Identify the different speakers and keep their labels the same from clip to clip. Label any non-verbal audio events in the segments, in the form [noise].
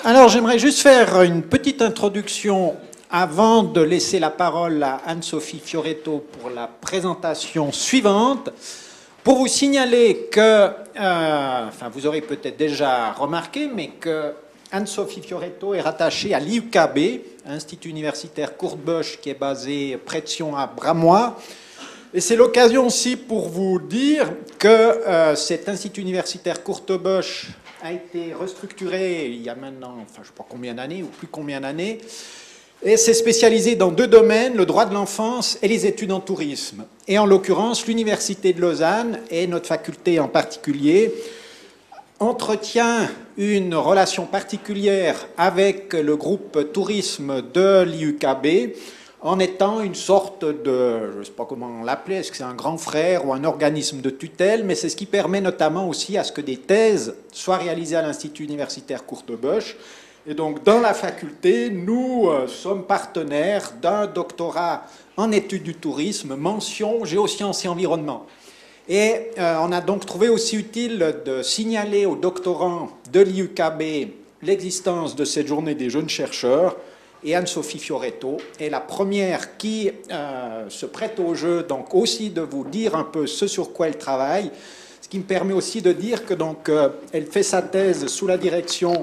Speaker 1: Alors j'aimerais juste faire une petite introduction avant de laisser la parole à Anne-Sophie Fioretto pour la présentation suivante. Pour vous signaler que, euh, enfin vous aurez peut-être déjà remarqué, mais que Anne-Sophie Fioretto est rattachée à l'IUKB, Institut universitaire Courte-Bosch, qui est basé près de Sion à Bramois. Et c'est l'occasion aussi pour vous dire que euh, cet Institut universitaire Courte-Bosch a été restructuré il y a maintenant, enfin je ne sais pas combien d'années, ou plus combien d'années, et s'est spécialisé dans deux domaines, le droit de l'enfance et les études en tourisme. Et en l'occurrence, l'Université de Lausanne, et notre faculté en particulier, entretient une relation particulière avec le groupe tourisme de l'IUKB, en étant une sorte de, je ne sais pas comment l'appeler, est-ce que c'est un grand frère ou un organisme de tutelle, mais c'est ce qui permet notamment aussi à ce que des thèses soient réalisées à l'Institut universitaire Courtebosch. Et donc, dans la faculté, nous euh, sommes partenaires d'un doctorat en études du tourisme, mention géosciences et environnement. Et euh, on a donc trouvé aussi utile de signaler aux doctorants de l'IUKB l'existence de cette journée des jeunes chercheurs et Anne-Sophie Fioretto est la première qui euh, se prête au jeu, donc aussi de vous dire un peu ce sur quoi elle travaille, ce qui me permet aussi de dire que donc euh, elle fait sa thèse sous la direction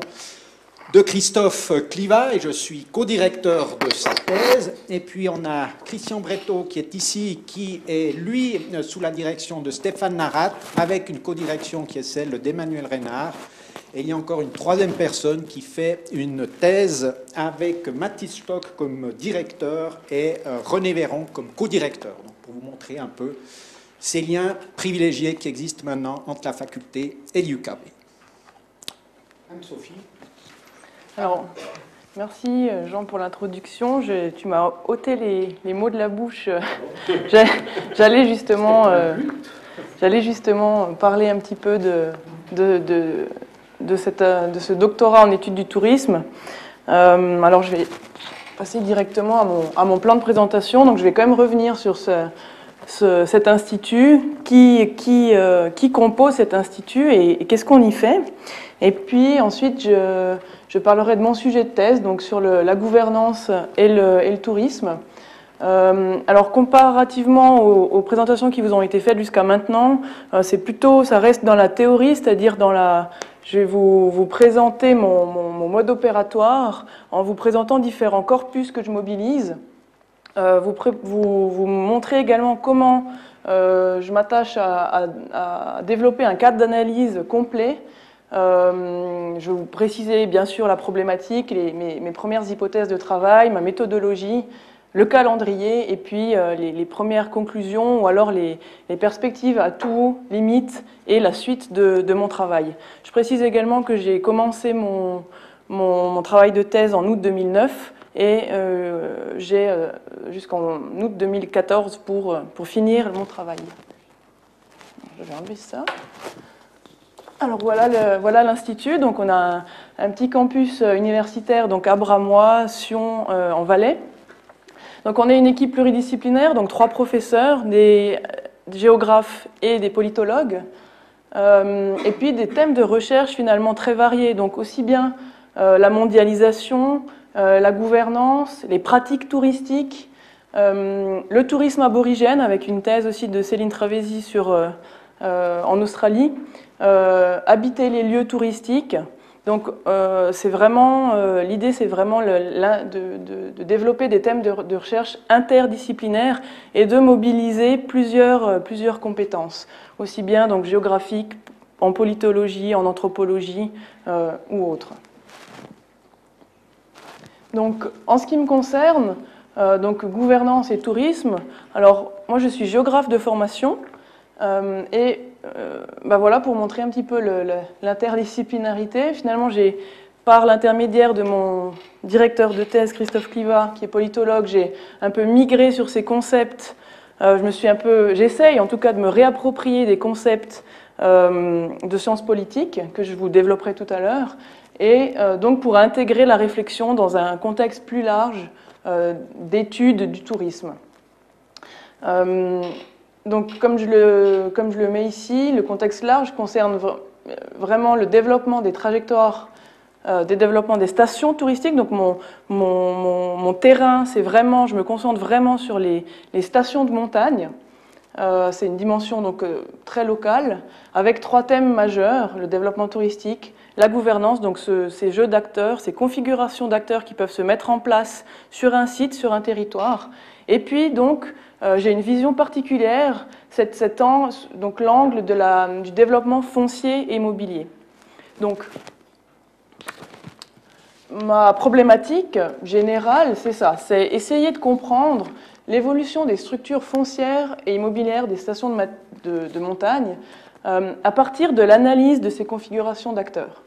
Speaker 1: de Christophe Cliva et je suis co-directeur de sa thèse. Et puis on a Christian Breteau qui est ici, qui est lui sous la direction de Stéphane Narat, avec une co-direction qui est celle d'Emmanuel Reynard. Et il y a encore une troisième personne qui fait une thèse avec Mathis Stock comme directeur et euh, René Véron comme co-directeur. Donc pour vous montrer un peu ces liens privilégiés qui existent maintenant entre la faculté et l'UKB.
Speaker 2: Anne-Sophie. Alors, merci euh, Jean pour l'introduction. Tu m'as ôté les, mots de la bouche. [laughs] J'allais justement, euh, justement parler un petit peu de, de de, cette, euh, de ce doctorat en études du tourisme. Euh, alors je vais passer directement à mon, à mon, plan de présentation. Donc je vais quand même revenir sur ce, cet institut, qui, qui, euh, qui, compose cet institut et, qu'est-ce qu'on y fait? Et puis ensuite, je, je, parlerai de mon sujet de thèse, donc sur la gouvernance et le, et le tourisme. Alors comparativement aux, présentations qui vous ont été faites jusqu'à maintenant, c'est plutôt, ça reste dans la théorie, c'est-à-dire dans la, je vais vous, présenter mon, mode opératoire en vous présentant différents corpus que je mobilise. Euh, vous, vous, montrer également comment euh, je m'attache à, développer un cadre d'analyse complet. Euh, je vais vous préciser bien sûr la problématique, mes, premières hypothèses de travail, ma méthodologie, le calendrier et puis euh, les, premières conclusions ou alors les, perspectives à tout, limites et la suite de, mon travail. Je précise également que j'ai commencé mon, mon, travail de thèse en août 2009 et euh, j'ai euh, jusqu'en août 2014 pour, pour finir mon travail. Je vais enlever ça. Alors voilà voilà l'institut. Donc on a un, petit campus universitaire donc à Bramois, Sion en Valais. Donc on est une équipe pluridisciplinaire, donc trois professeurs, des géographes et des politologues, euh, et puis des thèmes de recherche finalement très variés, donc aussi bien euh, la mondialisation, euh, la gouvernance, les pratiques touristiques, le tourisme aborigène, avec une thèse aussi de Céline Travesi en Australie, habiter les lieux touristiques, donc euh, c'est vraiment euh, l'idée, c'est vraiment de, développer des thèmes de, recherche interdisciplinaires et de mobiliser plusieurs, euh, plusieurs compétences, aussi bien donc géographiques, en politologie, en anthropologie ou autres. Donc en ce qui me concerne, donc gouvernance et tourisme. Alors moi je suis géographe de formation et bah voilà, pour montrer un petit peu l'interdisciplinarité, finalement, j'ai, par l'intermédiaire de mon directeur de thèse, Christophe Cliva, qui est politologue, j'ai un peu migré sur ces concepts. Euh, je me suis un peu, j'essaye en tout cas de me réapproprier des concepts euh, de sciences politiques que je vous développerai tout à l'heure, et donc pour intégrer la réflexion dans un contexte plus large d'études du tourisme. Donc, comme je, le, comme je le mets ici, le contexte large concerne vraiment le développement des trajectoires des développements des stations touristiques. Donc mon, mon, terrain, c'est vraiment, je me concentre vraiment sur les, les stations de montagne. c'est une dimension donc très locale, avec trois thèmes majeurs le développement touristique, la gouvernance, donc ces jeux d'acteurs, ces configurations d'acteurs qui peuvent se mettre en place sur un site, sur un territoire. Et puis donc euh, j'ai une vision particulière, cet, donc l'angle du développement foncier et immobilier. Donc ma problématique générale, c'est ça, c'est essayer de comprendre l'évolution des structures foncières et immobilières des stations de, montagne euh, à partir de l'analyse de ces configurations d'acteurs.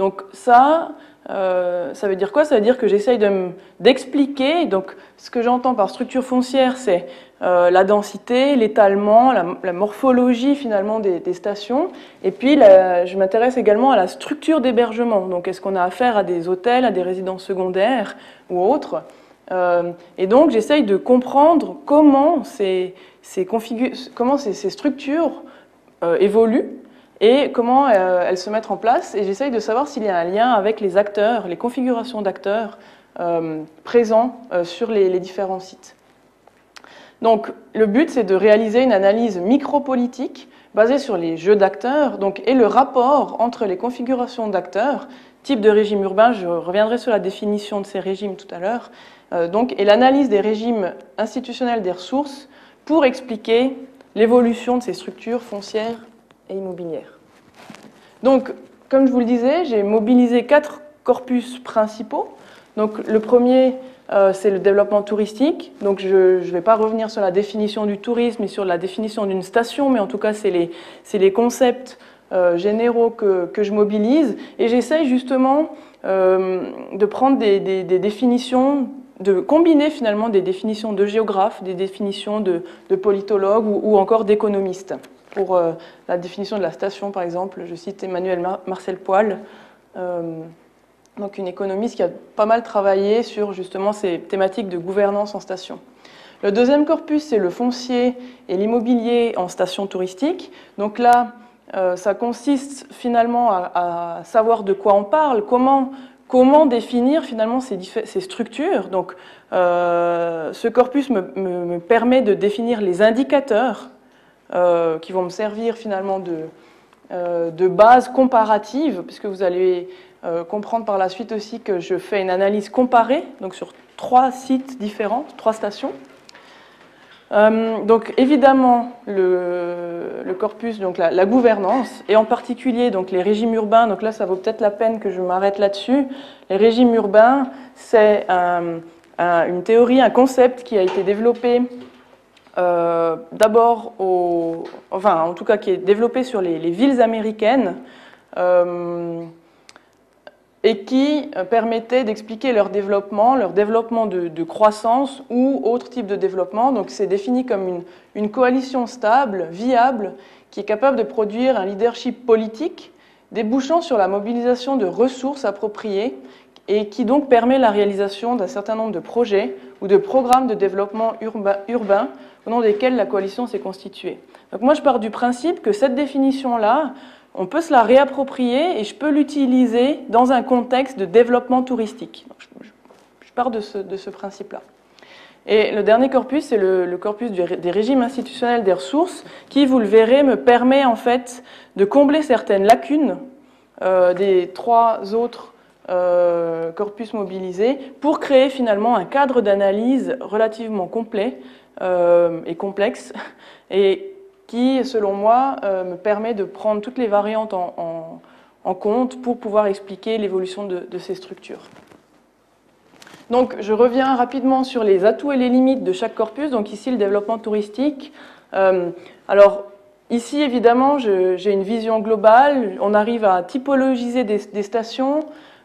Speaker 2: Donc ça, euh, ça veut dire quoi? Ça veut dire que j'essaye d'expliquer. donc, ce que j'entends par structure foncière, c'est euh, la densité, l'étalement, la, morphologie finalement des, stations. Et puis, je m'intéresse également à la structure d'hébergement. Donc, est-ce qu'on a affaire à des hôtels, à des résidences secondaires ou autres? Euh, Et donc, j'essaye de comprendre comment ces, comment ces structures évoluent et comment euh, elles se mettent en place. Et j'essaye de savoir s'il y a un lien avec les acteurs, les configurations d'acteurs euh, présents euh, sur les, différents sites. Donc le but, c'est de réaliser une analyse micropolitique basée sur les jeux d'acteurs et le rapport entre les configurations d'acteurs, type de régime urbain, je reviendrai sur la définition de ces régimes tout à l'heure, et l'analyse des régimes institutionnels des ressources pour expliquer l'évolution de ces structures foncières immobilière. Donc, comme je vous le disais, j'ai mobilisé quatre corpus principaux. Donc, le premier, euh, c'est le développement touristique. Donc, je ne vais pas revenir sur la définition du tourisme et sur la définition d'une station, mais en tout cas, c'est les, concepts euh, généraux que, je mobilise. Et j'essaye justement euh, de prendre des, définitions de combiner finalement des définitions de géographes, des définitions de, de politologues ou, ou encore d'économistes. Pour euh, la définition de la station, par exemple, je cite Emmanuel Marcel Poil, euh, donc une économiste qui a pas mal travaillé sur justement ces thématiques de gouvernance en station. Le deuxième corpus, c'est le foncier et l'immobilier en station touristique. Donc là, euh, ça consiste finalement à, savoir de quoi on parle, comment, comment définir finalement ces, structures. Donc, ce corpus me, permet de définir les indicateurs euh, qui vont me servir finalement de, euh, de base comparative, puisque vous allez euh, comprendre par la suite aussi que je fais une analyse comparée, donc sur trois sites différents, trois stations. donc évidemment le, le corpus, donc la, gouvernance, et en particulier donc les régimes urbains. Donc là, ça vaut peut-être la peine que je m'arrête là-dessus. Les régimes urbains, c'est une théorie, un concept qui a été développé euh, d'abord, enfin en tout cas qui est développé sur les, villes américaines euh, et qui permettait d'expliquer leur développement, leur développement de, croissance ou autre type de développement. Donc c'est défini comme une, coalition stable, viable, qui est capable de produire un leadership politique débouchant sur la mobilisation de ressources appropriées et qui donc permet la réalisation d'un certain nombre de projets ou de programmes de développement urbain au nom desquels la coalition s'est constituée. Donc moi, je pars du principe que cette définition-là, on peut se la réapproprier et je peux l'utiliser dans un contexte de développement touristique. je, pars de ce, principe-là. Et le dernier corpus, c'est le, corpus des régimes institutionnels des ressources, qui, vous le verrez, me permet en fait de combler certaines lacunes euh, des trois autres euh, corpus mobilisés pour créer finalement un cadre d'analyse relativement complet et complexe [laughs] et qui, selon moi, euh, me permet de prendre toutes les variantes en, compte pour pouvoir expliquer l'évolution de, ces structures. Donc, je reviens rapidement sur les atouts et les limites de chaque corpus. Donc, ici, le développement touristique. Euh, alors, ici, évidemment, j'ai une vision globale. On arrive à typologiser des, stations.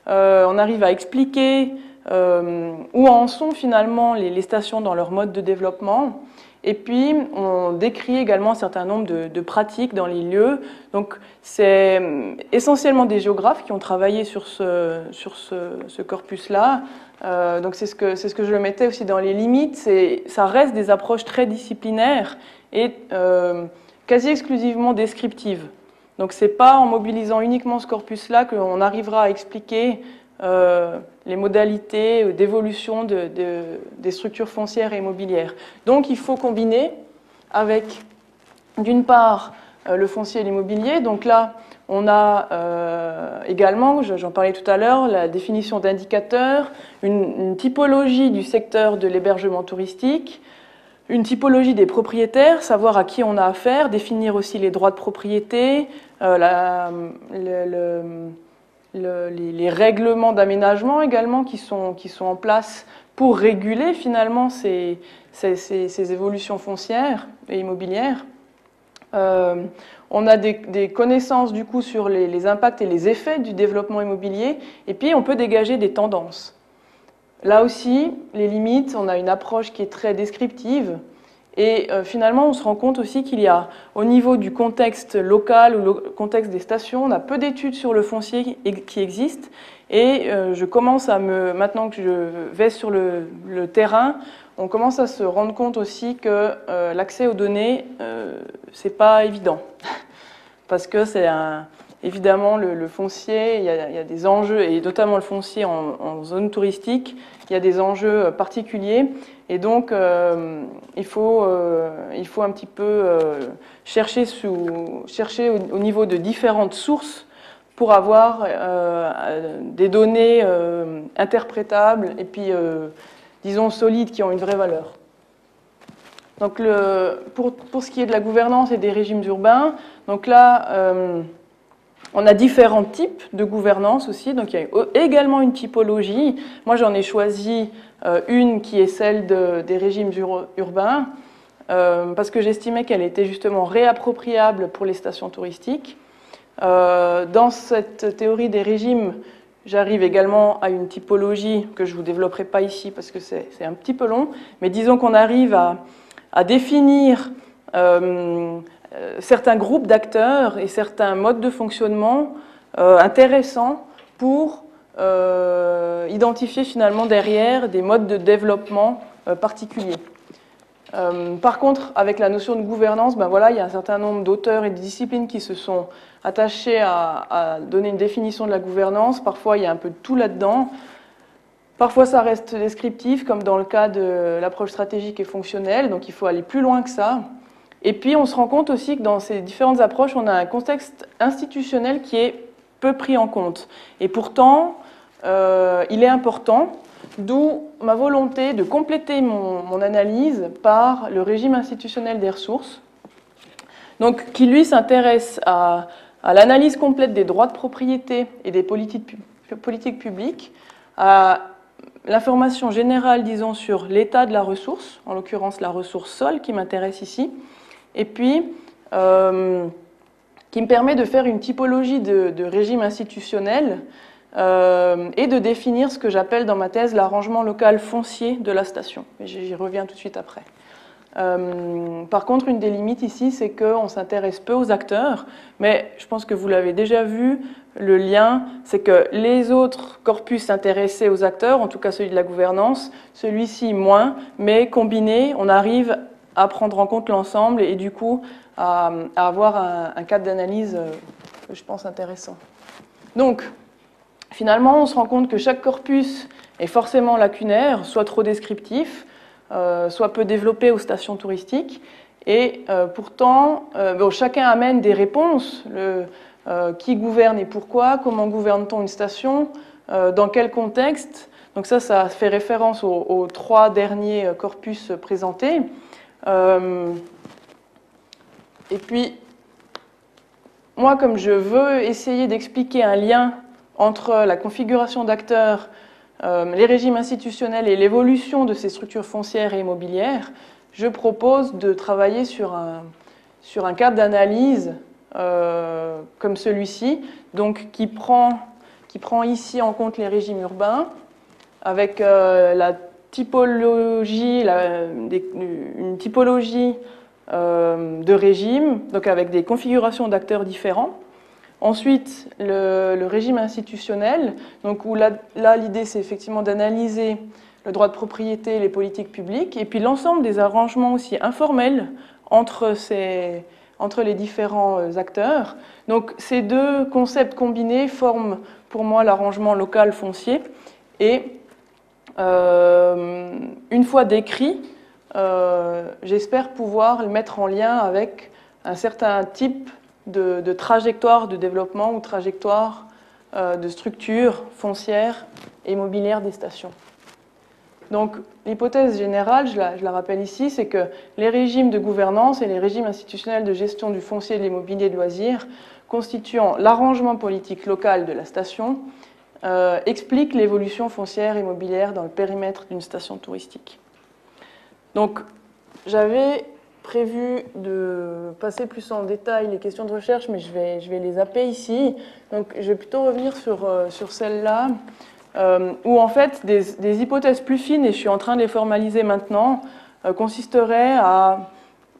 Speaker 2: on arrive à expliquer euh, où en sont finalement les, stations dans leur mode de développement. Et puis, on décrit également un certain nombre de, pratiques dans les lieux. Donc, c'est euh, essentiellement des géographes qui ont travaillé sur ce, corpus-là. Euh, donc, c'est ce, que, c'est ce je mettais aussi dans les limites. C'est, ça reste des approches très disciplinaires et quasi exclusivement descriptives. Donc ce n'est pas en mobilisant uniquement ce corpus-là qu'on arrivera à expliquer euh, les modalités d'évolution des structures foncières et immobilières. Donc il faut combiner avec, d'une part, euh, le foncier et l'immobilier. Donc là, on a euh, également, j'en parlais tout à l'heure, la définition d'indicateurs, une, typologie du secteur de l'hébergement touristique, une typologie des propriétaires, savoir à qui on a affaire, définir aussi les droits de propriété, euh, les, règlements d'aménagement également qui sont, qui sont en place pour réguler finalement ces, ces, évolutions foncières et immobilières. Euh, on a des, connaissances du coup sur les, impacts et les effets du développement immobilier, et puis on peut dégager des tendances. Là aussi, les limites, on a une approche qui est très descriptive, et euh, finalement, on se rend compte aussi qu'il y a, au niveau du contexte local ou le contexte des stations, on a peu d'études sur le foncier qui existent. Et euh, je commence à me, maintenant que je vais sur le, terrain, on commence à se rendre compte aussi que euh, l'accès aux données, c'est pas évident, [laughs] parce que c'est un, évidemment le, foncier, il y, a, des enjeux et notamment le foncier en, zone touristique, il y a des enjeux particuliers. Et donc, euh, il, faut, euh, il faut un petit peu euh, chercher, sous, chercher au, niveau de différentes sources pour avoir des données interprétables et puis, disons, solides, qui ont une vraie valeur. Donc, le, pour, pour, ce qui est de la gouvernance et des régimes urbains, donc là, on a différents types de gouvernance aussi, donc il y a également une typologie. Moi, j'en ai choisi euh, une qui est celle des régimes urbains, euh, parce que j'estimais qu'elle était justement réappropriable pour les stations touristiques. Euh, dans cette théorie des régimes, j'arrive également à une typologie que je ne vous développerai pas ici parce que c'est un petit peu long, mais disons qu'on arrive à, définir certains groupes d'acteurs et certains modes de fonctionnement euh, intéressants pour euh, identifier finalement derrière des modes de développement particuliers. par contre, avec la notion de gouvernance, ben voilà, il y a un certain nombre d'auteurs et de disciplines qui se sont attachés à, donner une définition de la gouvernance. Parfois, il y a un peu de tout là-dedans. Parfois, ça reste descriptif, comme dans le cas de l'approche stratégique et fonctionnelle, donc il faut aller plus loin que ça. Et puis on se rend compte aussi que dans ces différentes approches, on a un contexte institutionnel qui est peu pris en compte. Et pourtant, euh, il est important, d'où ma volonté de compléter mon, analyse par le régime institutionnel des ressources, donc qui lui s'intéresse à, l'analyse complète des droits de propriété et des politiques, politiques publiques, à l'information générale, disons, sur l'état de la ressource, en l'occurrence la ressource sol qui m'intéresse ici, et puis euh, qui me permet de faire une typologie de, régime institutionnel euh, et de définir ce que j'appelle dans ma thèse l'arrangement local foncier de la station. J'y reviens tout de suite après. Euh, par contre, une des limites ici, c'est qu'on s'intéresse peu aux acteurs, mais je pense que vous l'avez déjà vu, le lien, c'est que les autres corpus intéressés aux acteurs, en tout cas celui de la gouvernance, celui-ci moins, mais combiné, on arrive à prendre en compte l'ensemble et, du coup à, avoir un, cadre d'analyse euh, que je pense intéressant. Donc, finalement, on se rend compte que chaque corpus est forcément lacunaire, soit trop descriptif, euh, soit peu développé aux stations touristiques. Et euh, pourtant, chacun amène des réponses. Qui gouverne et pourquoi Comment gouverne-t-on une station Dans quel contexte Donc ça, ça fait référence aux trois derniers corpus présentés. Euh, et puis, moi, comme je veux essayer d'expliquer un lien entre la configuration d'acteurs, euh, les régimes institutionnels et l'évolution de ces structures foncières et immobilières, je propose de travailler sur un, sur un cadre d'analyse euh, comme celui-ci, donc qui prend, qui prend ici en compte les régimes urbains, avec la typologie, une typologie euh, de régime, donc avec des configurations d'acteurs différents. Ensuite, le, régime institutionnel, donc où là, l'idée c'est effectivement d'analyser le droit de propriété, les politiques publiques, et puis l'ensemble des arrangements aussi informels entre ces, entre les différents acteurs. Donc ces deux concepts combinés forment pour moi l'arrangement local foncier. Et une fois décrit, j'espère pouvoir le mettre en lien avec un certain type de, trajectoire de développement ou trajectoire euh, de structure foncière et immobilière des stations. Donc l'hypothèse générale, je la, rappelle ici, c'est que les régimes de gouvernance et les régimes institutionnels de gestion du foncier et de l'immobilier de loisirs constituant l'arrangement politique local de la station euh, expliquent l'évolution foncière immobilière dans le périmètre d'une station touristique. Donc j'avais prévu de passer plus en détail les questions de recherche, mais je vais, je vais les zapper ici. Donc je vais plutôt revenir sur, euh, sur celle-là, euh, où en fait des, des, hypothèses plus fines, et je suis en train de les formaliser maintenant, euh, consisteraient à,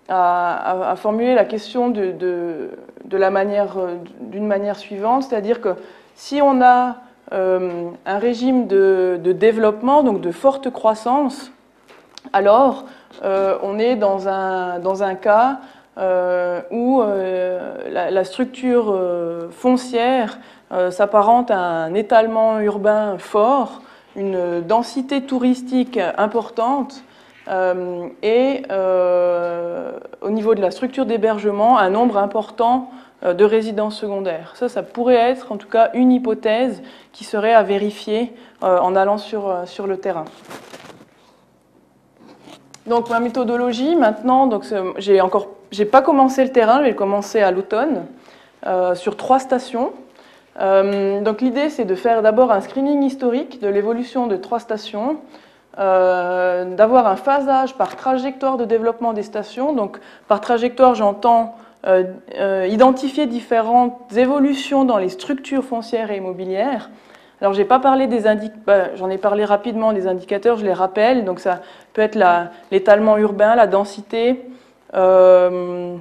Speaker 2: à, à, formuler la question de, de, de manière, d'une manière suivante, c'est-à-dire que si on a un régime de, développement, donc de forte croissance, alors euh, on est dans un, dans un cas euh, où euh, la, structure foncière s'apparente à un étalement urbain fort, une densité touristique importante et au niveau de la structure d'hébergement, un nombre important de résidences secondaires. Ça, ça pourrait être en tout cas une hypothèse qui serait à vérifier en allant sur, sur le terrain. Donc ma méthodologie maintenant, donc j'ai encore, pas commencé le terrain, je vais le commencer à l'automne euh, sur trois stations. Euh, donc l'idée c'est de faire d'abord un screening historique de l'évolution de trois stations, euh, d'avoir un phasage par trajectoire de développement des stations. Donc par trajectoire j'entends identifier différentes évolutions dans les structures foncières et immobilières alors, j'ai pas parlé des indicateurs, bah, j'en ai parlé rapidement des indicateurs, je les rappelle. Donc, ça peut être l'étalement urbain, la densité, euh,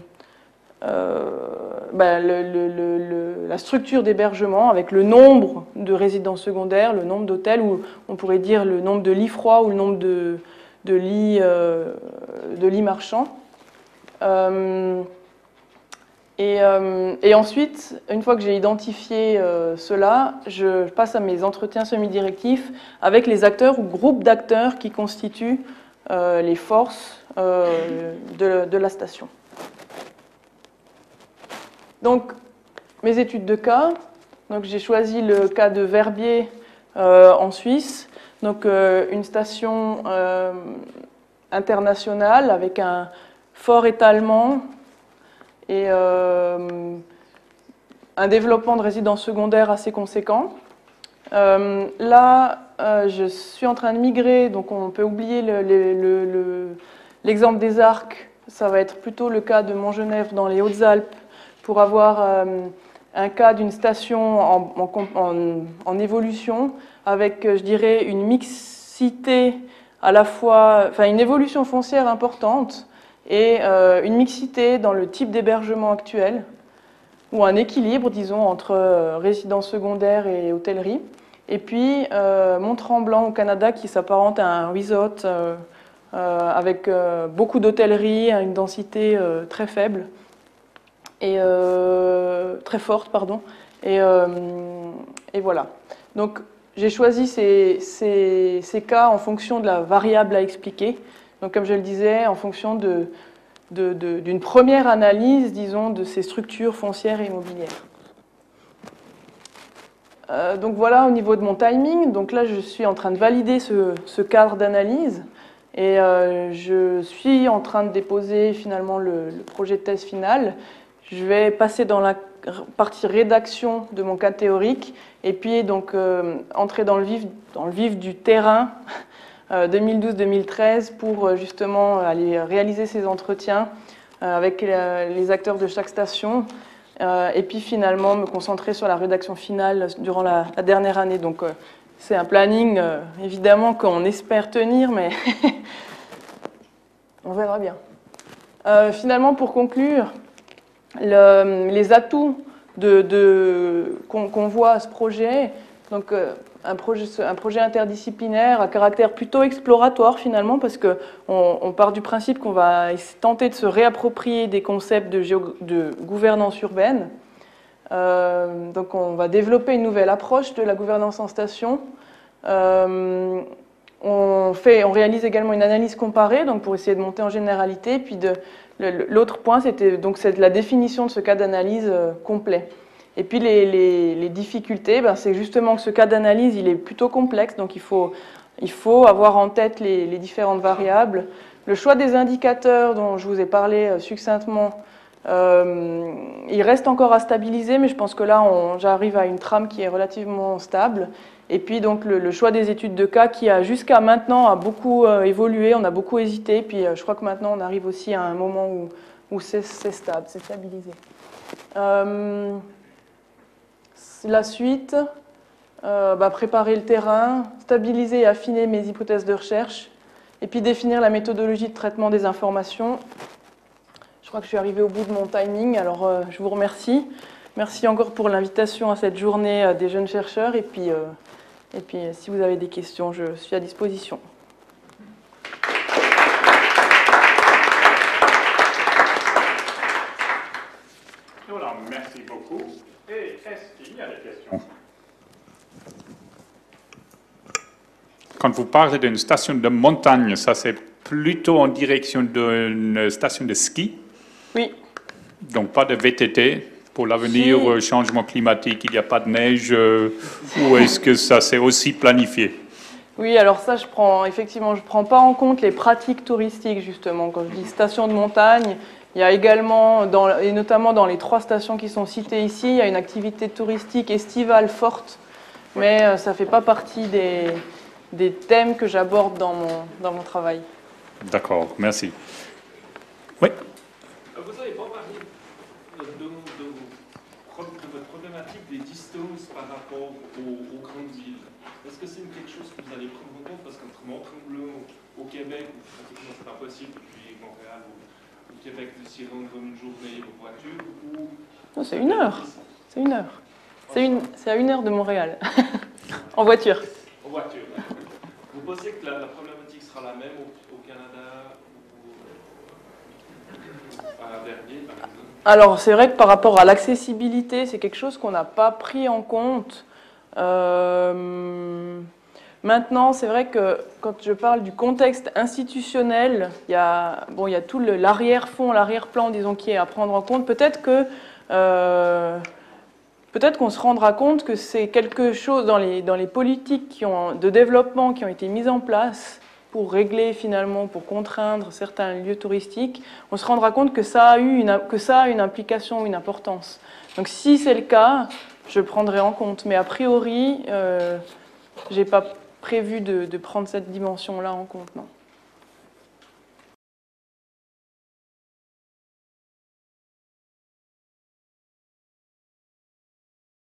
Speaker 2: euh, bah, la structure d'hébergement avec le nombre de résidences secondaires, le nombre d'hôtels, ou on pourrait dire le nombre de lits froids ou le nombre euh, de lits marchands. Euh, et, ensuite, une fois que j'ai identifié euh, cela, je passe à mes entretiens semi-directifs avec les acteurs ou groupes d'acteurs qui constituent euh, les forces de, la station. Donc, mes études de cas. Donc, j'ai choisi le cas de Verbier en Suisse. Donc, une station internationale avec un fort étalement et euh, un développement de résidences secondaires assez conséquent. Euh, là, euh, je suis en train de migrer, donc on peut oublier l'exemple des arcs. Ça va être plutôt le cas de Montgenèvre dans les Hautes-Alpes pour avoir un cas d'une station en, en, évolution avec, je dirais, une mixité à la fois, enfin une évolution foncière importante et euh, une mixité dans le type d'hébergement actuel, ou un équilibre, disons, entre euh, résidence secondaire et hôtellerie. Et puis euh, Mont-Tremblant au Canada qui s'apparente à un resort avec beaucoup d'hôtellerie, une densité très faible et très forte, pardon. Et, voilà. Donc j'ai choisi ces, cas en fonction de la variable à expliquer. Donc, comme je le disais, en fonction d'une première analyse, disons, de ces structures foncières et immobilières. Euh, donc voilà au niveau de mon timing. Donc là, je suis en train de valider ce, cadre d'analyse et euh, je suis en train de déposer finalement le, projet de thèse final. Je vais passer dans la partie rédaction de mon cas théorique et puis donc euh, entrer dans le vif du terrain 2012-2013 euh, pour euh, justement aller réaliser ces entretiens euh, avec les acteurs de chaque station et puis finalement me concentrer sur la rédaction finale durant la, dernière année. Donc c'est un planning évidemment qu'on espère tenir, mais [laughs] on verra bien. finalement, pour conclure, les atouts de, qu'on voit à ce projet, donc un projet, interdisciplinaire à caractère plutôt exploratoire finalement, parce qu'on on part du principe qu'on va tenter de se réapproprier des concepts de, de gouvernance urbaine. Euh, donc on va développer une nouvelle approche de la gouvernance en station. Euh, on, fait, on réalise également une analyse comparée donc pour essayer de monter en généralité. Puis l'autre point, c'était donc la définition de ce cas d'analyse euh, complet. Et puis les, difficultés, ben, c'est justement que ce cas d'analyse, il est plutôt complexe, donc il faut, avoir en tête les, différentes variables. Le choix des indicateurs dont je vous ai parlé euh, succinctement, euh, il reste encore à stabiliser, mais je pense que là, j'arrive à une trame qui est relativement stable. Et puis donc le, choix des études de cas qui a jusqu'à maintenant a beaucoup euh, évolué, on a beaucoup hésité, puis je crois que maintenant on arrive aussi à un moment où c'est stable, c'est stabilisé. La suite, euh, bah, préparer le terrain, stabiliser et affiner mes hypothèses de recherche, et puis définir la méthodologie de traitement des informations. Je crois que je suis arrivée au bout de mon timing, alors euh, je vous remercie. Merci encore pour l'invitation à cette journée euh, des jeunes chercheurs, et puis, et puis si vous avez des questions, je suis à disposition.
Speaker 3: Voilà, merci beaucoup. Et est-ce Quand vous parlez d'une station de montagne, ça c'est plutôt en direction d'une station de ski?
Speaker 2: Oui.
Speaker 3: Donc pas de VTT pour l'avenir, euh, changement climatique, il n'y a pas de neige, euh, ou est-ce que ça c'est aussi planifié?
Speaker 2: Oui, alors ça, je prends effectivement, je prends pas en compte les pratiques touristiques justement. Quand je dis station de montagne, il y a également, dans, et notamment dans les trois stations qui sont citées ici, il y a une activité touristique estivale forte, mais euh, ça ne fait pas partie des, des thèmes que j'aborde dans mon, dans mon travail.
Speaker 3: D'accord, merci. Oui
Speaker 4: euh, Vous n'avez pas parlé de, votre problématique des distances par rapport aux, grandes villes. Est-ce que c'est quelque chose que vous allez prendre en compte? Parce qu'entre Tremblay au Québec, pratiquement c'est pas possible, depuis Montréal Québec de s'y rendre une journée en voiture ou...
Speaker 2: Non, c'est une heure. C'est une heure. C'est une, à une heure de Montréal. [laughs] en voiture.
Speaker 4: En voiture. Vous pensez que la, problématique sera la même au, Canada ou à Vernier, par exemple?
Speaker 2: Alors, c'est vrai que par rapport à l'accessibilité, c'est quelque chose qu'on n'a pas pris en compte. Euh, Maintenant, c'est vrai que quand je parle du contexte institutionnel, il y a, bon, il y a tout l'arrière-fond, l'arrière-plan, disons, qui est à prendre en compte. Peut-être que euh, peut-être qu'on se rendra compte que c'est quelque chose dans les, dans les politiques de développement qui ont été mises en place pour régler finalement, pour contraindre certains lieux touristiques, on se rendra compte que ça a, eu une, que ça a une implication, une importance. Donc si c'est le cas, je prendrai en compte. Mais a priori, euh, j'ai pas prévu de, prendre cette dimension-là en compte, non?